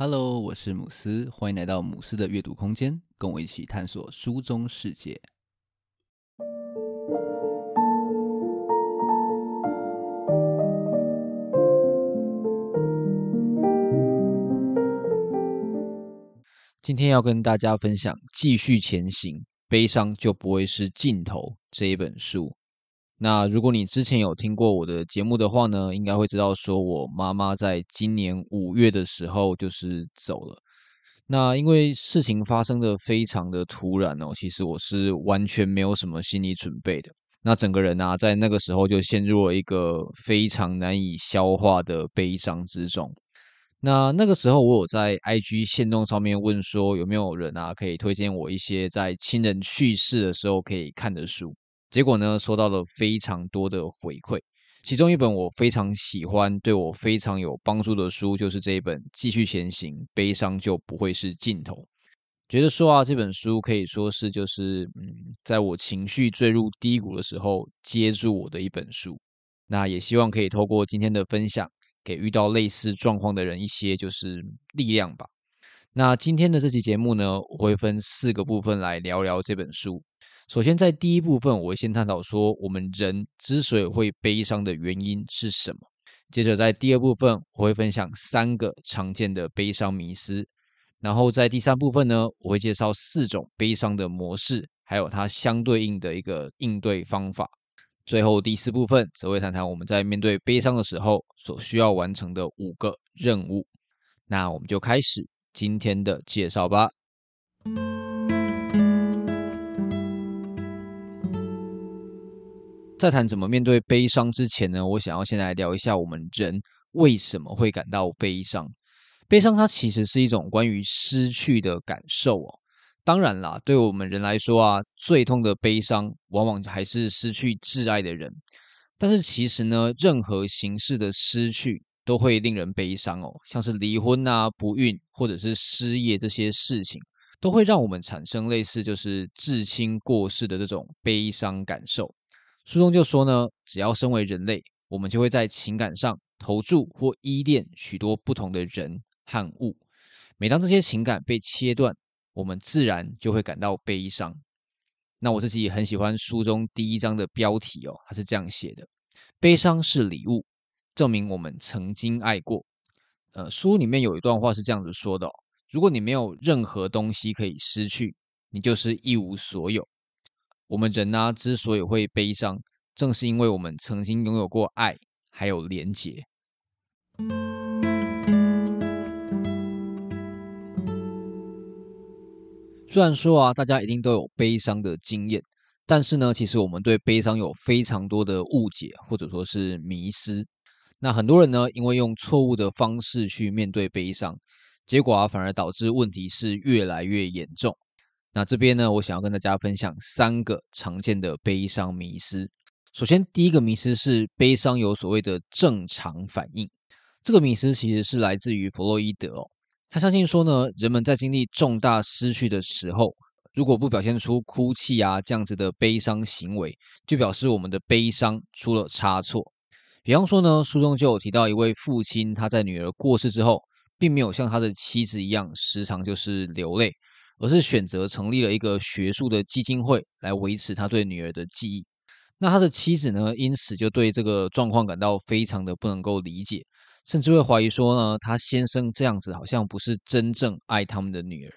Hello，我是姆斯，欢迎来到姆斯的阅读空间，跟我一起探索书中世界。今天要跟大家分享《继续前行，悲伤就不会是尽头》这一本书。那如果你之前有听过我的节目的话呢，应该会知道说我妈妈在今年五月的时候就是走了。那因为事情发生的非常的突然哦，其实我是完全没有什么心理准备的。那整个人啊，在那个时候就陷入了一个非常难以消化的悲伤之中。那那个时候我有在 IG 限动上面问说，有没有人啊可以推荐我一些在亲人去世的时候可以看的书。结果呢，收到了非常多的回馈，其中一本我非常喜欢、对我非常有帮助的书，就是这一本《继续前行，悲伤就不会是尽头》。觉得说啊，这本书可以说是就是嗯，在我情绪坠入低谷的时候接住我的一本书。那也希望可以透过今天的分享，给遇到类似状况的人一些就是力量吧。那今天的这期节目呢，我会分四个部分来聊聊这本书。首先，在第一部分，我会先探讨说我们人之所以会悲伤的原因是什么。接着，在第二部分，我会分享三个常见的悲伤迷思。然后，在第三部分呢，我会介绍四种悲伤的模式，还有它相对应的一个应对方法。最后，第四部分则会谈谈我们在面对悲伤的时候所需要完成的五个任务。那我们就开始今天的介绍吧。在谈怎么面对悲伤之前呢，我想要先来聊一下我们人为什么会感到悲伤。悲伤它其实是一种关于失去的感受哦。当然啦，对我们人来说啊，最痛的悲伤往往还是失去挚爱的人。但是其实呢，任何形式的失去都会令人悲伤哦，像是离婚啊、不孕或者是失业这些事情，都会让我们产生类似就是至亲过世的这种悲伤感受。书中就说呢，只要身为人类，我们就会在情感上投注或依恋许多不同的人和物。每当这些情感被切断，我们自然就会感到悲伤。那我自己也很喜欢书中第一章的标题哦，它是这样写的：“悲伤是礼物，证明我们曾经爱过。”呃，书里面有一段话是这样子说的：“如果你没有任何东西可以失去，你就是一无所有。”我们人呢、啊，之所以会悲伤，正是因为我们曾经拥有过爱，还有连结。虽然说啊，大家一定都有悲伤的经验，但是呢，其实我们对悲伤有非常多的误解，或者说是迷失。那很多人呢，因为用错误的方式去面对悲伤，结果啊，反而导致问题是越来越严重。那这边呢，我想要跟大家分享三个常见的悲伤迷思。首先，第一个迷思是悲伤有所谓的正常反应。这个迷思其实是来自于弗洛伊德哦。他相信说呢，人们在经历重大失去的时候，如果不表现出哭泣啊这样子的悲伤行为，就表示我们的悲伤出了差错。比方说呢，书中就有提到一位父亲，他在女儿过世之后，并没有像他的妻子一样时常就是流泪。而是选择成立了一个学术的基金会来维持他对女儿的记忆。那他的妻子呢，因此就对这个状况感到非常的不能够理解，甚至会怀疑说呢，他先生这样子好像不是真正爱他们的女儿。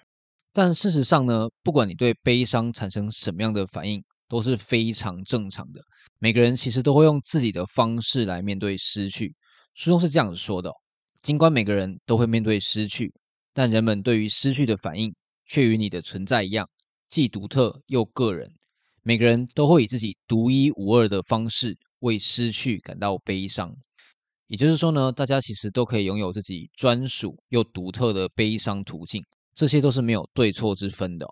但事实上呢，不管你对悲伤产生什么样的反应，都是非常正常的。每个人其实都会用自己的方式来面对失去。书中是这样子说的：尽管每个人都会面对失去，但人们对于失去的反应。却与你的存在一样，既独特又个人。每个人都会以自己独一无二的方式为失去感到悲伤。也就是说呢，大家其实都可以拥有自己专属又独特的悲伤途径，这些都是没有对错之分的。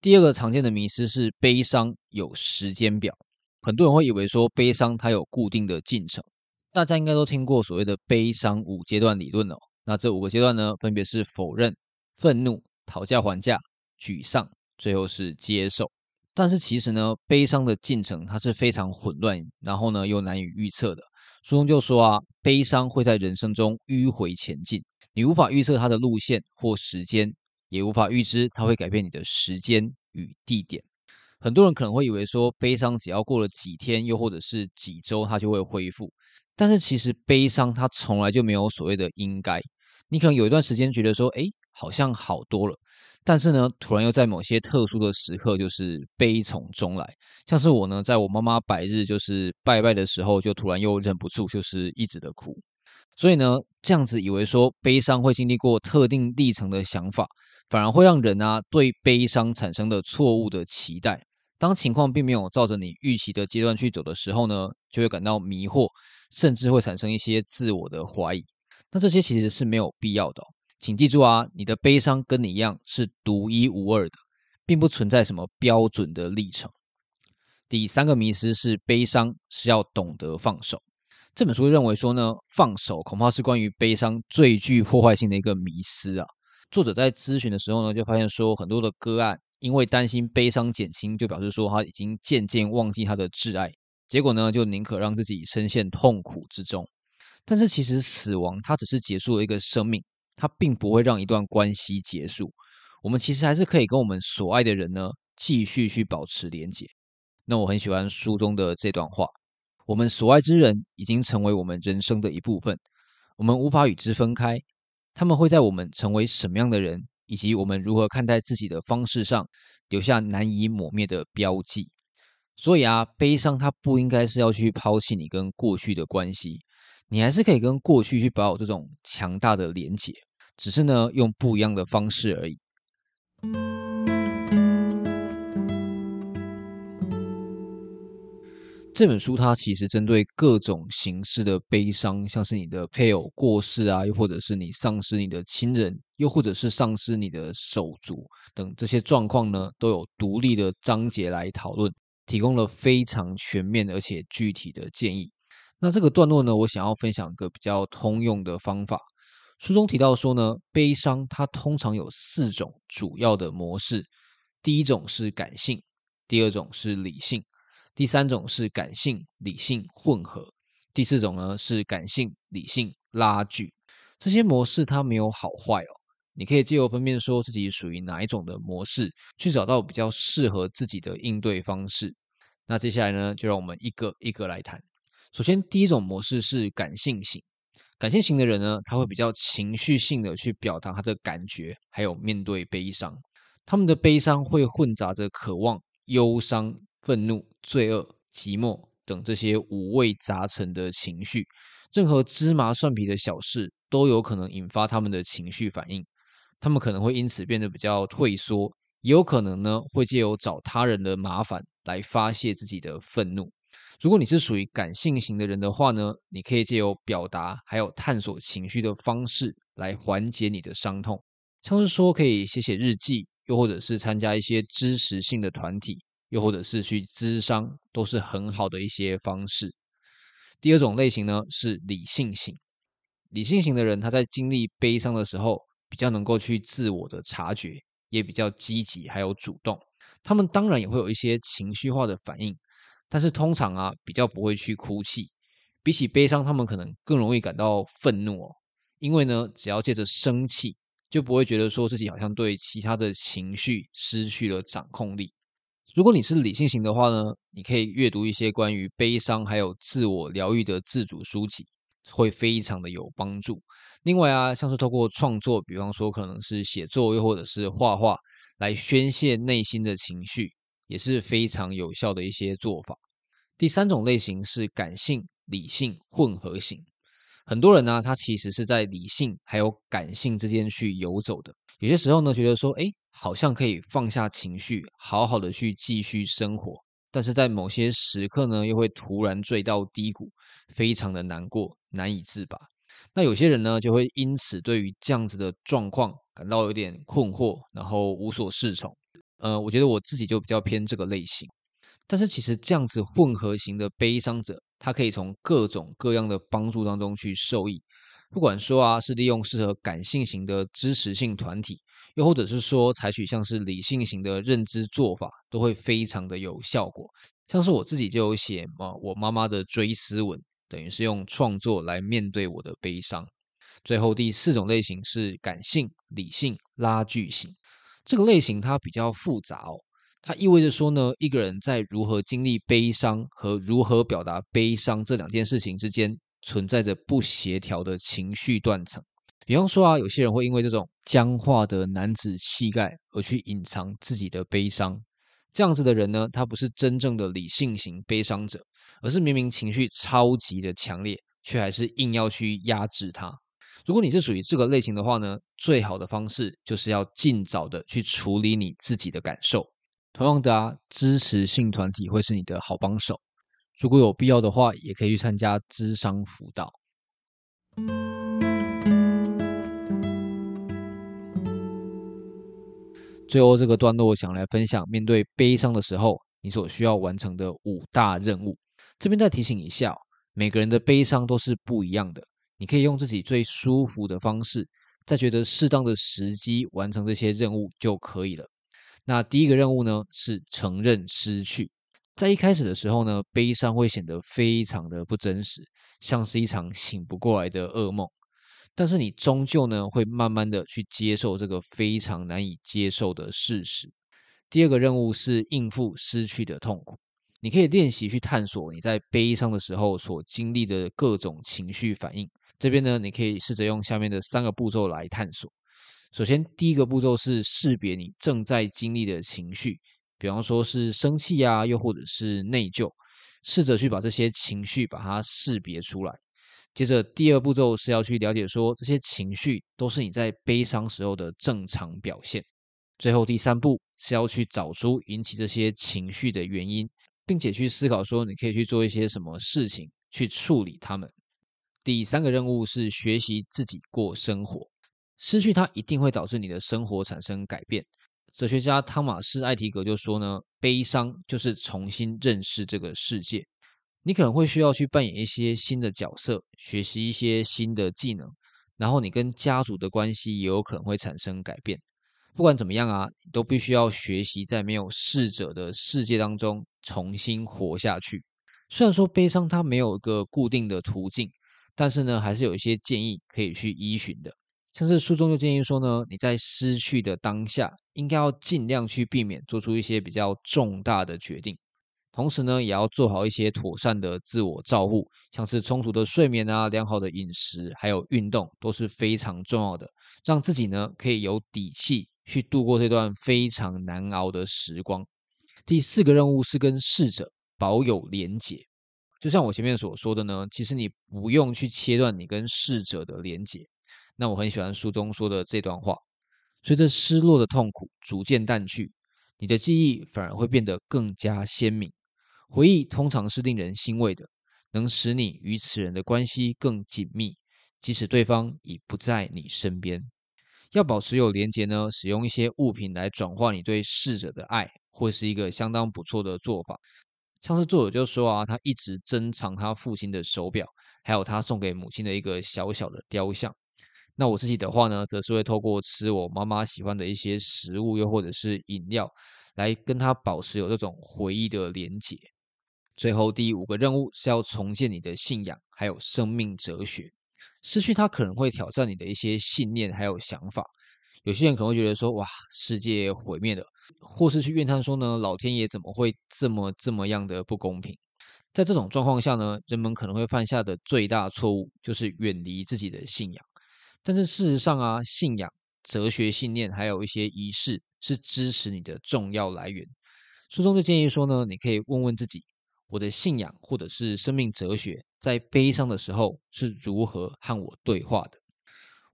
第二个常见的迷思是悲伤有时间表，很多人会以为说悲伤它有固定的进程。大家应该都听过所谓的悲伤五阶段理论哦。那这五个阶段呢，分别是否认、愤怒。讨价还价、沮丧，最后是接受。但是其实呢，悲伤的进程它是非常混乱，然后呢又难以预测的。书中就说啊，悲伤会在人生中迂回前进，你无法预测它的路线或时间，也无法预知它会改变你的时间与地点。很多人可能会以为说，悲伤只要过了几天，又或者是几周，它就会恢复。但是其实悲伤它从来就没有所谓的应该。你可能有一段时间觉得说，哎，好像好多了。但是呢，突然又在某些特殊的时刻，就是悲从中来。像是我呢，在我妈妈百日就是拜拜的时候，就突然又忍不住，就是一直的哭。所以呢，这样子以为说悲伤会经历过特定历程的想法，反而会让人啊对悲伤产生的错误的期待。当情况并没有照着你预期的阶段去走的时候呢，就会感到迷惑，甚至会产生一些自我的怀疑。那这些其实是没有必要的。请记住啊，你的悲伤跟你一样是独一无二的，并不存在什么标准的历程。第三个迷思是悲伤是要懂得放手。这本书认为说呢，放手恐怕是关于悲伤最具破坏性的一个迷思啊。作者在咨询的时候呢，就发现说很多的个案因为担心悲伤减轻，就表示说他已经渐渐忘记他的挚爱，结果呢就宁可让自己深陷痛苦之中。但是其实死亡它只是结束了一个生命。它并不会让一段关系结束，我们其实还是可以跟我们所爱的人呢继续去保持连结。那我很喜欢书中的这段话：我们所爱之人已经成为我们人生的一部分，我们无法与之分开。他们会在我们成为什么样的人，以及我们如何看待自己的方式上留下难以抹灭的标记。所以啊，悲伤它不应该是要去抛弃你跟过去的关系，你还是可以跟过去去保有这种强大的连结。只是呢，用不一样的方式而已。这本书它其实针对各种形式的悲伤，像是你的配偶过世啊，又或者是你丧失你的亲人，又或者是丧失你的手足等这些状况呢，都有独立的章节来讨论，提供了非常全面而且具体的建议。那这个段落呢，我想要分享一个比较通用的方法。书中提到说呢，悲伤它通常有四种主要的模式。第一种是感性，第二种是理性，第三种是感性理性混合，第四种呢是感性理性拉锯。这些模式它没有好坏哦，你可以借由分辨说自己属于哪一种的模式，去找到比较适合自己的应对方式。那接下来呢，就让我们一个一个来谈。首先，第一种模式是感性型。感性型的人呢，他会比较情绪性的去表达他的感觉，还有面对悲伤。他们的悲伤会混杂着渴望、忧伤、愤怒、罪恶、寂寞等这些五味杂陈的情绪。任何芝麻蒜皮的小事都有可能引发他们的情绪反应。他们可能会因此变得比较退缩，也有可能呢会借由找他人的麻烦来发泄自己的愤怒。如果你是属于感性型的人的话呢，你可以借由表达还有探索情绪的方式来缓解你的伤痛，像是说可以写写日记，又或者是参加一些支持性的团体，又或者是去咨商，都是很好的一些方式。第二种类型呢是理性型，理性型的人他在经历悲伤的时候，比较能够去自我的察觉，也比较积极还有主动，他们当然也会有一些情绪化的反应。但是通常啊，比较不会去哭泣，比起悲伤，他们可能更容易感到愤怒哦。因为呢，只要借着生气，就不会觉得说自己好像对其他的情绪失去了掌控力。如果你是理性型的话呢，你可以阅读一些关于悲伤还有自我疗愈的自主书籍，会非常的有帮助。另外啊，像是透过创作，比方说可能是写作，又或者是画画，来宣泄内心的情绪。也是非常有效的一些做法。第三种类型是感性理性混合型。很多人呢，他其实是在理性还有感性之间去游走的。有些时候呢，觉得说，哎，好像可以放下情绪，好好的去继续生活。但是在某些时刻呢，又会突然坠到低谷，非常的难过，难以自拔。那有些人呢，就会因此对于这样子的状况感到有点困惑，然后无所适从。呃，我觉得我自己就比较偏这个类型，但是其实这样子混合型的悲伤者，他可以从各种各样的帮助当中去受益。不管说啊，是利用适合感性型的支持性团体，又或者是说采取像是理性型的认知做法，都会非常的有效果。像是我自己就有写嘛，我妈妈的追思文，等于是用创作来面对我的悲伤。最后第四种类型是感性理性拉锯型，这个类型它比较复杂哦，它意味着说呢，一个人在如何经历悲伤和如何表达悲伤这两件事情之间存在着不协调的情绪断层。比方说啊，有些人会因为这种僵化的男子气概而去隐藏自己的悲伤，这样子的人呢，他不是真正的理性型悲伤者，而是明明情绪超级的强烈，却还是硬要去压制它。如果你是属于这个类型的话呢，最好的方式就是要尽早的去处理你自己的感受。同样的啊，支持性团体会是你的好帮手。如果有必要的话，也可以去参加咨商辅导。最后这个段落，我想来分享面对悲伤的时候，你所需要完成的五大任务。这边再提醒一下，每个人的悲伤都是不一样的。你可以用自己最舒服的方式，在觉得适当的时机完成这些任务就可以了。那第一个任务呢，是承认失去。在一开始的时候呢，悲伤会显得非常的不真实，像是一场醒不过来的噩梦。但是你终究呢，会慢慢的去接受这个非常难以接受的事实。第二个任务是应付失去的痛苦。你可以练习去探索你在悲伤的时候所经历的各种情绪反应。这边呢，你可以试着用下面的三个步骤来探索。首先，第一个步骤是识别你正在经历的情绪，比方说是生气啊，又或者是内疚，试着去把这些情绪把它识别出来。接着，第二步骤是要去了解说这些情绪都是你在悲伤时候的正常表现。最后，第三步是要去找出引起这些情绪的原因，并且去思考说你可以去做一些什么事情去处理它们。第三个任务是学习自己过生活。失去它一定会导致你的生活产生改变。哲学家汤马士·艾提格就说呢，悲伤就是重新认识这个世界。你可能会需要去扮演一些新的角色，学习一些新的技能，然后你跟家族的关系也有可能会产生改变。不管怎么样啊，你都必须要学习在没有逝者的世界当中重新活下去。虽然说悲伤它没有一个固定的途径。但是呢，还是有一些建议可以去依循的。像是书中就建议说呢，你在失去的当下，应该要尽量去避免做出一些比较重大的决定。同时呢，也要做好一些妥善的自我照护，像是充足的睡眠啊、良好的饮食，还有运动都是非常重要的，让自己呢可以有底气去度过这段非常难熬的时光。第四个任务是跟逝者保有连结。就像我前面所说的呢，其实你不用去切断你跟逝者的连结。那我很喜欢书中说的这段话：随着失落的痛苦逐渐淡去，你的记忆反而会变得更加鲜明。回忆通常是令人欣慰的，能使你与此人的关系更紧密，即使对方已不在你身边。要保持有连结呢，使用一些物品来转化你对逝者的爱，会是一个相当不错的做法。像是作者就说啊，他一直珍藏他父亲的手表，还有他送给母亲的一个小小的雕像。那我自己的话呢，则是会透过吃我妈妈喜欢的一些食物，又或者是饮料，来跟他保持有这种回忆的连结。最后第五个任务是要重建你的信仰，还有生命哲学。失去它可能会挑战你的一些信念，还有想法。有些人可能会觉得说，哇，世界毁灭了。或是去怨叹说呢，老天爷怎么会这么这么样的不公平？在这种状况下呢，人们可能会犯下的最大错误就是远离自己的信仰。但是事实上啊，信仰、哲学信念还有一些仪式是支持你的重要来源。书中就建议说呢，你可以问问自己，我的信仰或者是生命哲学，在悲伤的时候是如何和我对话的。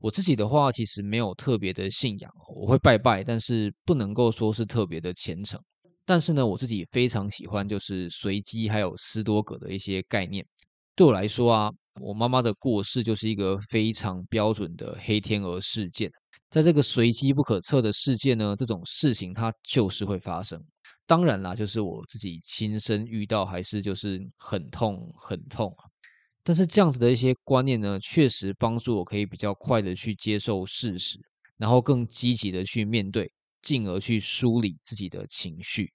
我自己的话，其实没有特别的信仰，我会拜拜，但是不能够说是特别的虔诚。但是呢，我自己非常喜欢就是随机还有斯多葛的一些概念。对我来说啊，我妈妈的过世就是一个非常标准的黑天鹅事件。在这个随机不可测的世界呢，这种事情它就是会发生。当然啦，就是我自己亲身遇到，还是就是很痛很痛啊。但是这样子的一些观念呢确实帮助我可以比较快的去接受事实然后更积极的去面对进而去梳理自己的情绪。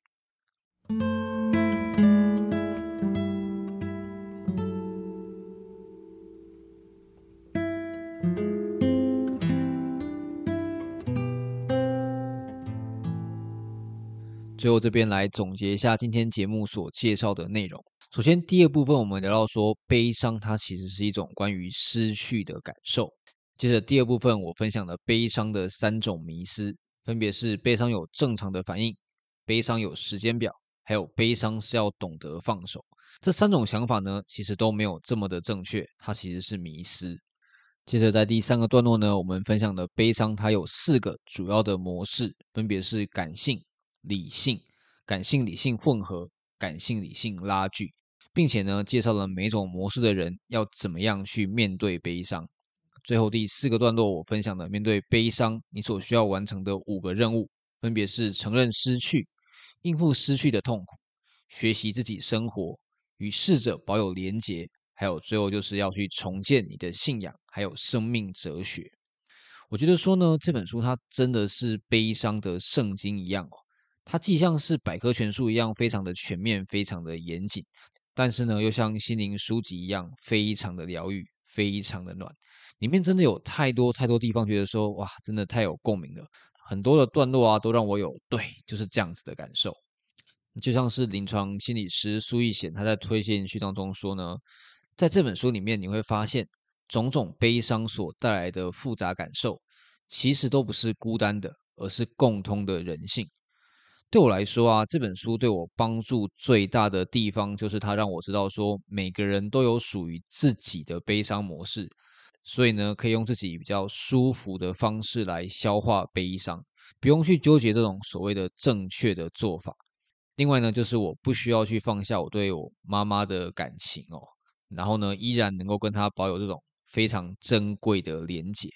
最后这边来总结一下今天节目所介绍的内容。首先，第二部分我们聊到说，悲伤它其实是一种关于失去的感受。接着第二部分，我分享了悲伤的三种迷思，分别是悲伤有正常的反应，悲伤有时间表，还有悲伤是要懂得放手。这三种想法呢，其实都没有这么的正确，它其实是迷思。接着在第三个段落呢，我们分享的悲伤它有四个主要的模式，分别是感性。理性、感性、理性混合，感性、理性拉锯，并且呢，介绍了每种模式的人要怎么样去面对悲伤。最后第四个段落，我分享的面对悲伤，你所需要完成的五个任务，分别是承认失去、应付失去的痛苦、学习自己生活、与逝者保有连结，还有最后就是要去重建你的信仰，还有生命哲学。我觉得说呢，这本书它真的是悲伤的圣经一样哦。它既像是百科全书一样非常的全面，非常的严谨，但是呢，又像心灵书籍一样非常的疗愈，非常的暖。里面真的有太多太多地方，觉得说哇，真的太有共鸣了。很多的段落啊，都让我有对，就是这样子的感受。就像是临床心理师苏奕贤他在推荐序当中说呢，在这本书里面你会发现，种种悲伤所带来的复杂感受，其实都不是孤单的，而是共通的人性。对我来说啊，这本书对我帮助最大的地方，就是它让我知道说，每个人都有属于自己的悲伤模式，所以呢，可以用自己比较舒服的方式来消化悲伤，不用去纠结这种所谓的正确的做法。另外呢，就是我不需要去放下我对我妈妈的感情哦，然后呢，依然能够跟她保有这种非常珍贵的连结。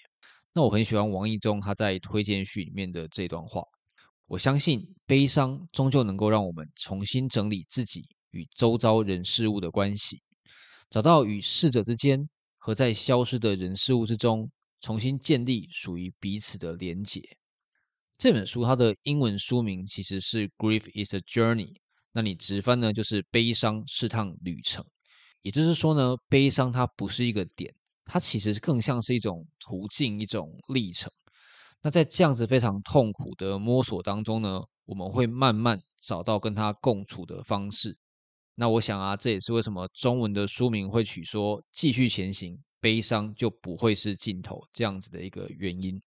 那我很喜欢王意中他在推荐序里面的这段话。我相信悲伤终究能够让我们重新整理自己与周遭人事物的关系，找到与逝者之间和在消失的人事物之中重新建立属于彼此的连结。这本书它的英文书名其实是《Grief is a Journey》，那你直翻呢就是“悲伤是趟旅程”。也就是说呢，悲伤它不是一个点，它其实更像是一种途径，一种历程。那在这样子非常痛苦的摸索当中呢，我们会慢慢找到跟他共处的方式。那我想啊，这也是为什么中文的书名会取说“继续前行，悲伤就不会是尽头”这样子的一个原因。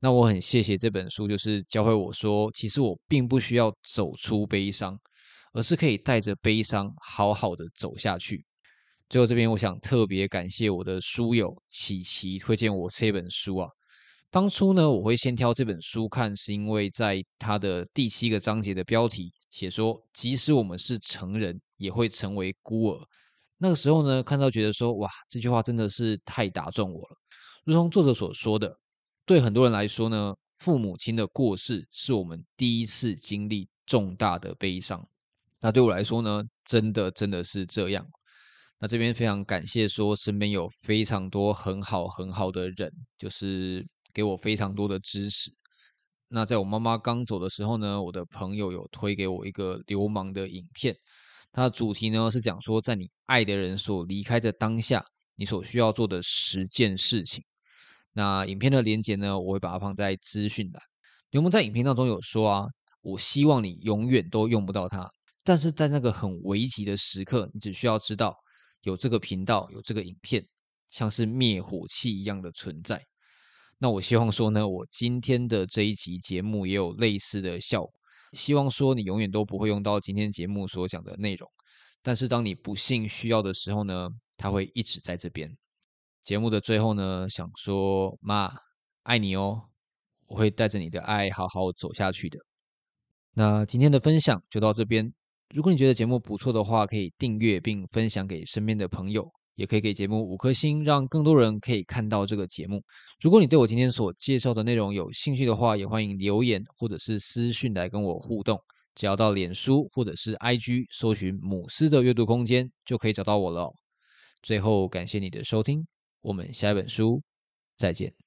那我很谢谢这本书，就是教会我说，其实我并不需要走出悲伤，而是可以带着悲伤好好的走下去。最后这边，我想特别感谢我的书友琪琪推荐我这本书啊。当初呢，我会先挑这本书看，是因为在它的第七个章节的标题写说，即使我们是成人，也会成为孤儿。那个时候呢，看到觉得说，哇，这句话真的是太打中我了。如同作者所说的，对很多人来说呢，父母亲的过世是我们第一次经历重大的悲伤。那对我来说呢，真的真的是这样。那这边非常感谢说，身边有非常多很好很好的人，就是。给我非常多的支持。那在我妈妈刚走的时候呢，我的朋友有推给我一个流氓的影片，它的主题呢是讲说，在你爱的人所离开的当下，你所需要做的十件事情。那影片的连接呢，我会把它放在资讯栏。流氓在影片当中有说啊，我希望你永远都用不到它，但是在那个很危急的时刻，你只需要知道有这个频道，有这个影片，像是灭火器一样的存在。那我希望说呢，我今天的这一集节目也有类似的效果。希望说你永远都不会用到今天节目所讲的内容，但是当你不幸需要的时候呢，它会一直在这边。节目的最后呢，想说妈，爱你哦，我会带着你的爱好好走下去的。那今天的分享就到这边。如果你觉得节目不错的话，可以订阅并分享给身边的朋友。也可以给节目五颗星，让更多人可以看到这个节目。如果你对我今天所介绍的内容有兴趣的话，也欢迎留言或者是私讯来跟我互动。只要到脸书或者是 IG 搜寻“母狮的阅读空间”，就可以找到我了。最后，感谢你的收听，我们下一本书再见。